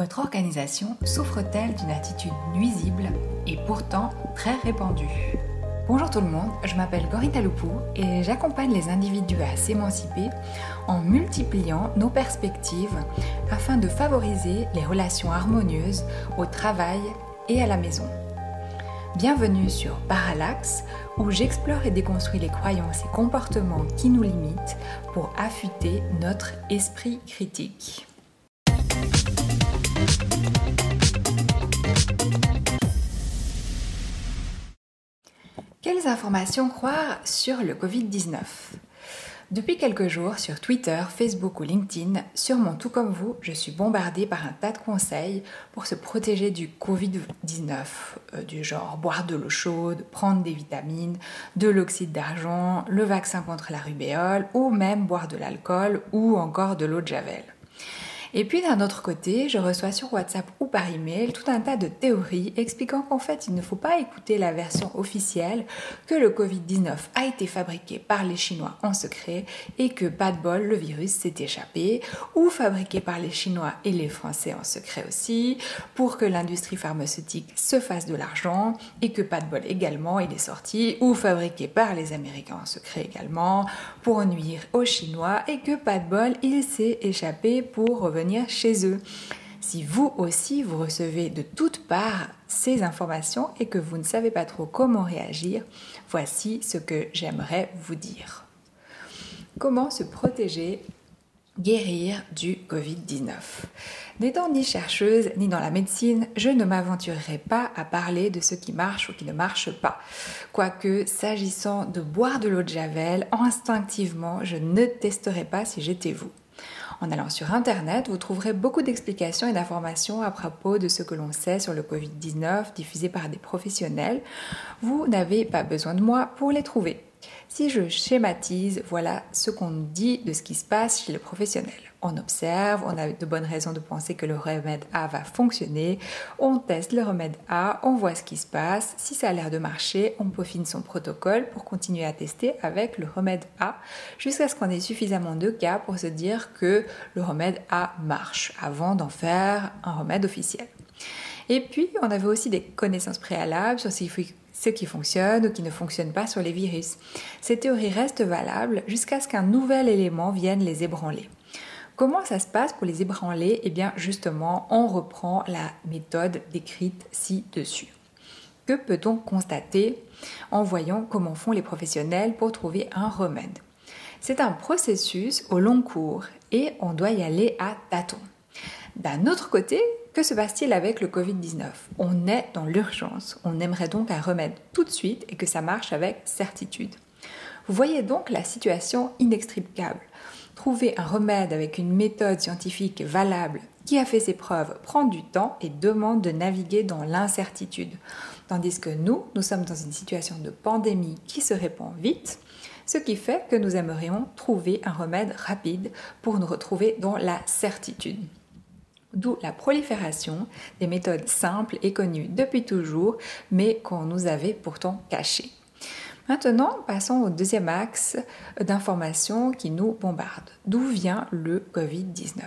Votre organisation souffre-t-elle d'une attitude nuisible et pourtant très répandue? Bonjour tout le monde, je m'appelle Gorita Loupou et j'accompagne les individus à s'émanciper en multipliant nos perspectives afin de favoriser les relations harmonieuses au travail et à la maison. Bienvenue sur Parallax où j'explore et déconstruis les croyances et comportements qui nous limitent pour affûter notre esprit critique. Informations croire sur le Covid-19 Depuis quelques jours, sur Twitter, Facebook ou LinkedIn, sûrement tout comme vous, je suis bombardée par un tas de conseils pour se protéger du Covid-19, euh, du genre boire de l'eau chaude, prendre des vitamines, de l'oxyde d'argent, le vaccin contre la rubéole ou même boire de l'alcool ou encore de l'eau de javel. Et puis d'un autre côté, je reçois sur WhatsApp ou par email tout un tas de théories expliquant qu'en fait il ne faut pas écouter la version officielle, que le Covid-19 a été fabriqué par les Chinois en secret et que pas de bol, le virus s'est échappé, ou fabriqué par les Chinois et les Français en secret aussi, pour que l'industrie pharmaceutique se fasse de l'argent et que pas de bol également il est sorti, ou fabriqué par les Américains en secret également, pour nuire aux Chinois et que pas de bol il s'est échappé pour revenir chez eux. Si vous aussi vous recevez de toutes parts ces informations et que vous ne savez pas trop comment réagir, voici ce que j'aimerais vous dire. Comment se protéger, guérir du Covid-19 N'étant ni chercheuse ni dans la médecine, je ne m'aventurerai pas à parler de ce qui marche ou qui ne marche pas. Quoique, s'agissant de boire de l'eau de Javel, instinctivement, je ne testerai pas si j'étais vous. En allant sur Internet, vous trouverez beaucoup d'explications et d'informations à propos de ce que l'on sait sur le Covid-19 diffusées par des professionnels. Vous n'avez pas besoin de moi pour les trouver. Si je schématise, voilà ce qu'on dit de ce qui se passe chez le professionnel. On observe, on a de bonnes raisons de penser que le remède A va fonctionner, on teste le remède A, on voit ce qui se passe, si ça a l'air de marcher, on peaufine son protocole pour continuer à tester avec le remède A jusqu'à ce qu'on ait suffisamment de cas pour se dire que le remède A marche avant d'en faire un remède officiel. Et puis, on avait aussi des connaissances préalables sur ce qui fonctionne ou qui ne fonctionne pas sur les virus. Ces théories restent valables jusqu'à ce qu'un nouvel élément vienne les ébranler. Comment ça se passe pour les ébranler? Eh bien, justement, on reprend la méthode décrite ci-dessus. Que peut-on constater en voyant comment font les professionnels pour trouver un remède? C'est un processus au long cours et on doit y aller à tâtons. D'un autre côté, que se passe-t-il avec le Covid-19 On est dans l'urgence. On aimerait donc un remède tout de suite et que ça marche avec certitude. Vous voyez donc la situation inextricable. Trouver un remède avec une méthode scientifique valable qui a fait ses preuves prend du temps et demande de naviguer dans l'incertitude. Tandis que nous, nous sommes dans une situation de pandémie qui se répand vite, ce qui fait que nous aimerions trouver un remède rapide pour nous retrouver dans la certitude. D'où la prolifération des méthodes simples et connues depuis toujours, mais qu'on nous avait pourtant cachées. Maintenant, passons au deuxième axe d'informations qui nous bombarde. D'où vient le Covid-19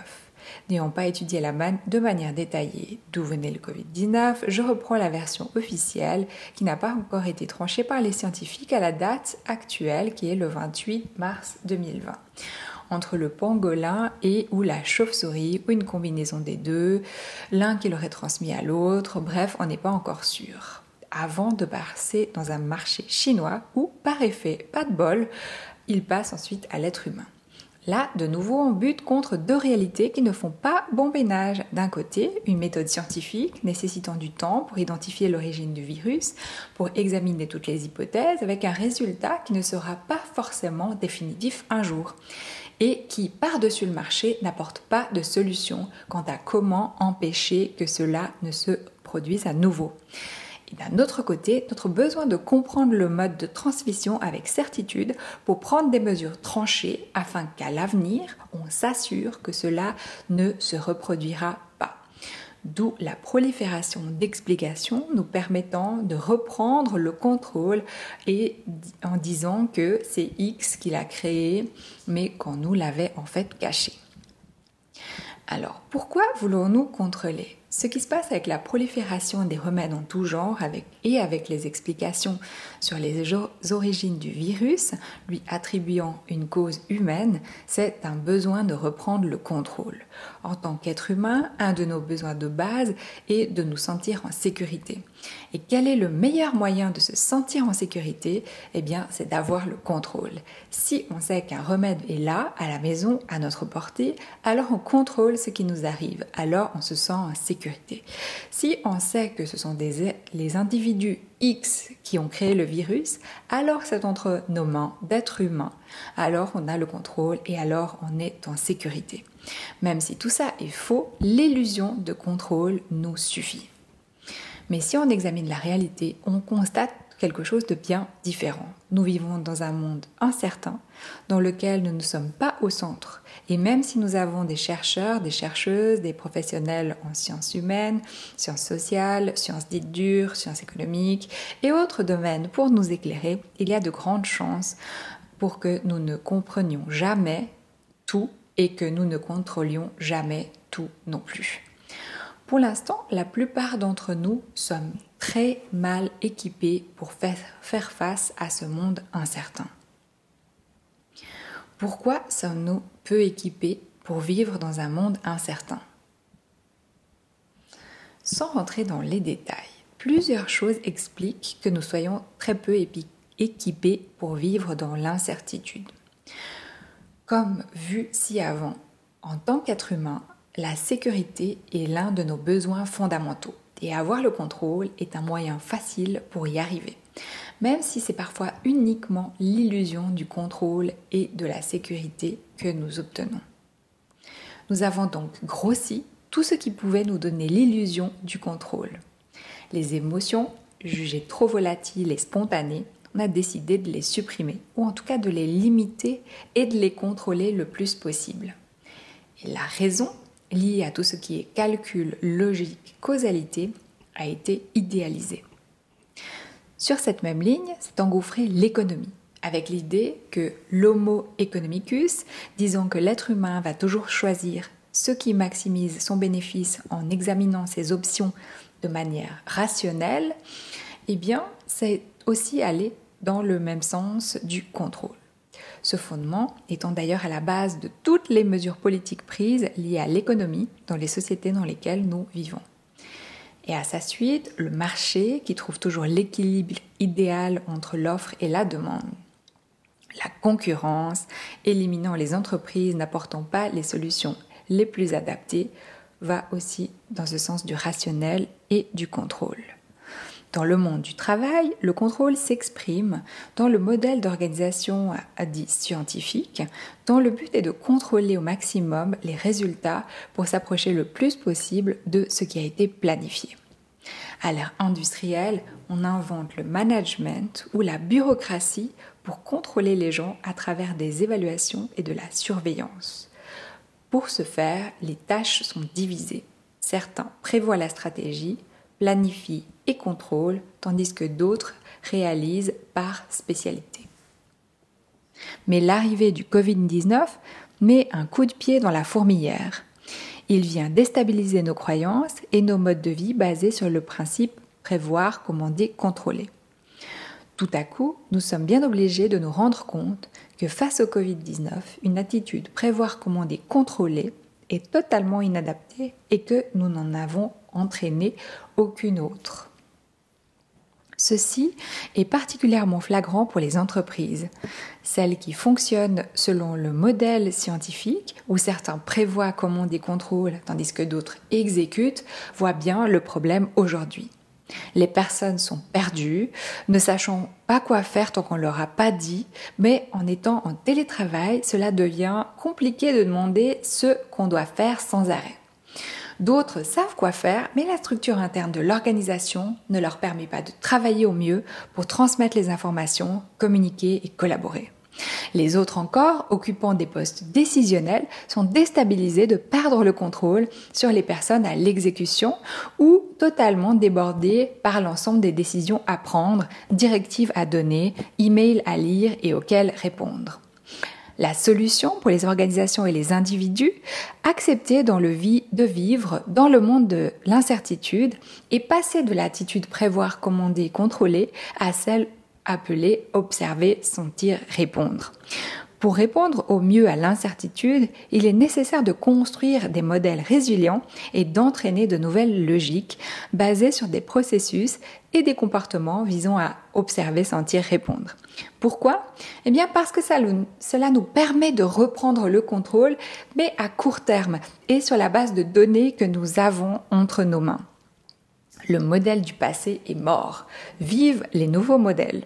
N'ayant pas étudié la man de manière détaillée d'où venait le Covid-19, je reprends la version officielle qui n'a pas encore été tranchée par les scientifiques à la date actuelle qui est le 28 mars 2020 entre le pangolin et ou la chauve-souris ou une combinaison des deux, l'un qui l'aurait transmis à l'autre, bref, on n'est pas encore sûr. Avant de passer dans un marché chinois où, par effet, pas de bol, il passe ensuite à l'être humain. Là, de nouveau, on bute contre deux réalités qui ne font pas bon ménage. D'un côté, une méthode scientifique nécessitant du temps pour identifier l'origine du virus, pour examiner toutes les hypothèses, avec un résultat qui ne sera pas forcément définitif un jour et qui, par-dessus le marché, n'apporte pas de solution quant à comment empêcher que cela ne se produise à nouveau. Et d'un autre côté, notre besoin de comprendre le mode de transmission avec certitude pour prendre des mesures tranchées afin qu'à l'avenir, on s'assure que cela ne se reproduira pas. D'où la prolifération d'explications nous permettant de reprendre le contrôle et en disant que c'est X qui l'a créé, mais qu'on nous l'avait en fait caché. Alors, pourquoi voulons-nous contrôler? Ce qui se passe avec la prolifération des remèdes en tout genre et avec les explications sur les origines du virus, lui attribuant une cause humaine, c'est un besoin de reprendre le contrôle. En tant qu'être humain, un de nos besoins de base est de nous sentir en sécurité. Et quel est le meilleur moyen de se sentir en sécurité? Eh bien, c'est d'avoir le contrôle. Si on sait qu'un remède est là, à la maison, à notre portée, alors on contrôle ce qui nous arrive. Alors on se sent en sécurité. Si on sait que ce sont des, les individus X qui ont créé le virus, alors c'est entre nos mains d'êtres humains. Alors on a le contrôle et alors on est en sécurité. Même si tout ça est faux, l'illusion de contrôle nous suffit. Mais si on examine la réalité, on constate quelque chose de bien différent. Nous vivons dans un monde incertain, dans lequel nous ne sommes pas au centre. Et même si nous avons des chercheurs, des chercheuses, des professionnels en sciences humaines, sciences sociales, sciences dites dures, sciences économiques et autres domaines pour nous éclairer, il y a de grandes chances pour que nous ne comprenions jamais tout et que nous ne contrôlions jamais tout non plus. Pour l'instant, la plupart d'entre nous sommes très mal équipés pour faire, face à ce monde incertain. Pourquoi sommes-nous peu équipés pour vivre dans un monde incertain? Sans rentrer dans les détails, plusieurs choses expliquent que nous soyons très peu équipés pour vivre dans l'incertitude. Comme vu ci avant, en tant qu'être humain, la sécurité est l'un de nos besoins fondamentaux et avoir le contrôle est un moyen facile pour y arriver, même si c'est parfois uniquement l'illusion du contrôle et de la sécurité que nous obtenons. Nous avons donc grossi tout ce qui pouvait nous donner l'illusion du contrôle. Les émotions, jugées trop volatiles et spontanées, on a décidé de les supprimer, ou en tout cas de les limiter et de les contrôler le plus possible. Et la raison lié à tout ce qui est calcul, logique, causalité, a été idéalisé. Sur cette même ligne s'est engouffrée l'économie, avec l'idée que l'homo economicus, disant que l'être humain va toujours choisir ce qui maximise son bénéfice en examinant ses options de manière rationnelle, eh bien, c'est aussi aller dans le même sens du contrôle. Ce fondement étant d'ailleurs à la base de toutes les mesures politiques prises liées à l'économie dans les sociétés dans lesquelles nous vivons. Et à sa suite, le marché qui trouve toujours l'équilibre idéal entre l'offre et la demande. La concurrence, éliminant les entreprises n'apportant pas les solutions les plus adaptées, va aussi dans ce sens du rationnel et du contrôle. Dans le monde du travail, le contrôle s'exprime dans le modèle d'organisation dit scientifique, dont le but est de contrôler au maximum les résultats pour s'approcher le plus possible de ce qui a été planifié. À l'ère industrielle, on invente le management ou la bureaucratie pour contrôler les gens à travers des évaluations et de la surveillance. Pour ce faire, les tâches sont divisées. Certains prévoient la stratégie, planifient et contrôle, tandis que d'autres réalisent par spécialité. Mais l'arrivée du Covid-19 met un coup de pied dans la fourmilière. Il vient déstabiliser nos croyances et nos modes de vie basés sur le principe prévoir, commander, contrôler. Tout à coup, nous sommes bien obligés de nous rendre compte que face au Covid-19, une attitude prévoir, commander, contrôler est totalement inadaptée et que nous n'en avons entraîné aucune autre. Ceci est particulièrement flagrant pour les entreprises, celles qui fonctionnent selon le modèle scientifique, où certains prévoient comment des contrôles tandis que d'autres exécutent, voient bien le problème aujourd'hui. Les personnes sont perdues, ne sachant pas quoi faire tant qu'on ne leur a pas dit, mais en étant en télétravail, cela devient compliqué de demander ce qu'on doit faire sans arrêt. D'autres savent quoi faire, mais la structure interne de l'organisation ne leur permet pas de travailler au mieux pour transmettre les informations, communiquer et collaborer. Les autres encore, occupant des postes décisionnels, sont déstabilisés de perdre le contrôle sur les personnes à l'exécution ou totalement débordés par l'ensemble des décisions à prendre, directives à donner, emails à lire et auxquelles répondre. La solution pour les organisations et les individus, accepter dans le vie de vivre dans le monde de l'incertitude et passer de l'attitude prévoir, commander, contrôler à celle appelée observer, sentir, répondre. Pour répondre au mieux à l'incertitude, il est nécessaire de construire des modèles résilients et d'entraîner de nouvelles logiques basées sur des processus et des comportements visant à observer, sentir, répondre. Pourquoi? Eh bien parce que cela nous permet de reprendre le contrôle, mais à court terme et sur la base de données que nous avons entre nos mains. Le modèle du passé est mort. Vive les nouveaux modèles.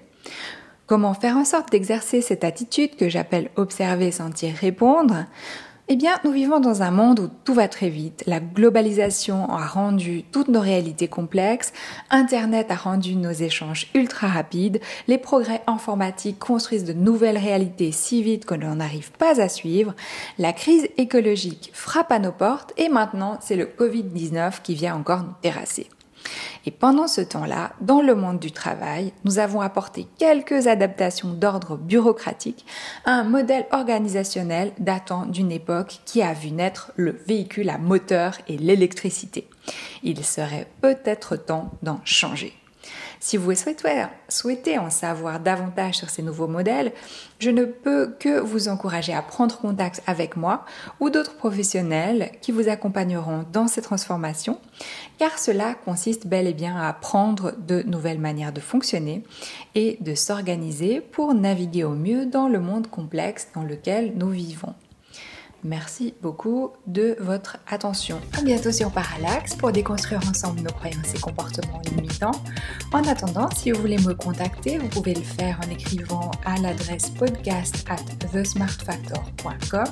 Comment faire en sorte d'exercer cette attitude que j'appelle observer, sentir, répondre? Eh bien, nous vivons dans un monde où tout va très vite. La globalisation a rendu toutes nos réalités complexes, Internet a rendu nos échanges ultra rapides, les progrès informatiques construisent de nouvelles réalités si vite que l'on n'arrive pas à suivre, la crise écologique frappe à nos portes et maintenant c'est le Covid-19 qui vient encore nous terrasser. Et pendant ce temps-là, dans le monde du travail, nous avons apporté quelques adaptations d'ordre bureaucratique à un modèle organisationnel datant d'une époque qui a vu naître le véhicule à moteur et l'électricité. Il serait peut-être temps d'en changer. Si vous souhaitez, en savoir davantage sur ces nouveaux modèles, je ne peux que vous encourager à prendre contact avec moi ou d'autres professionnels qui vous accompagneront dans ces transformations, car cela consiste bel et bien à apprendre de nouvelles manières de fonctionner et de s'organiser pour naviguer au mieux dans le monde complexe dans lequel nous vivons. Merci beaucoup de votre attention. À bientôt sur Parallax pour déconstruire ensemble nos croyances et comportements limitants. En attendant, si vous voulez me contacter, vous pouvez le faire en écrivant à l'adresse podcast at thesmartfactor.com.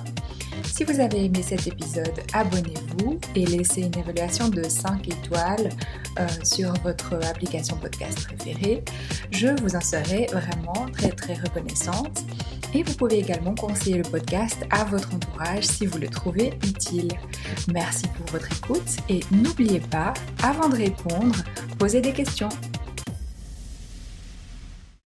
Si vous avez aimé cet épisode, abonnez-vous et laissez une évaluation de 5 étoiles euh, sur votre application podcast préférée. Je vous en serai vraiment très très reconnaissante. Et vous pouvez également conseiller le podcast à votre entourage si vous le trouvez utile. Merci pour votre écoute et n'oubliez pas, avant de répondre, posez des questions.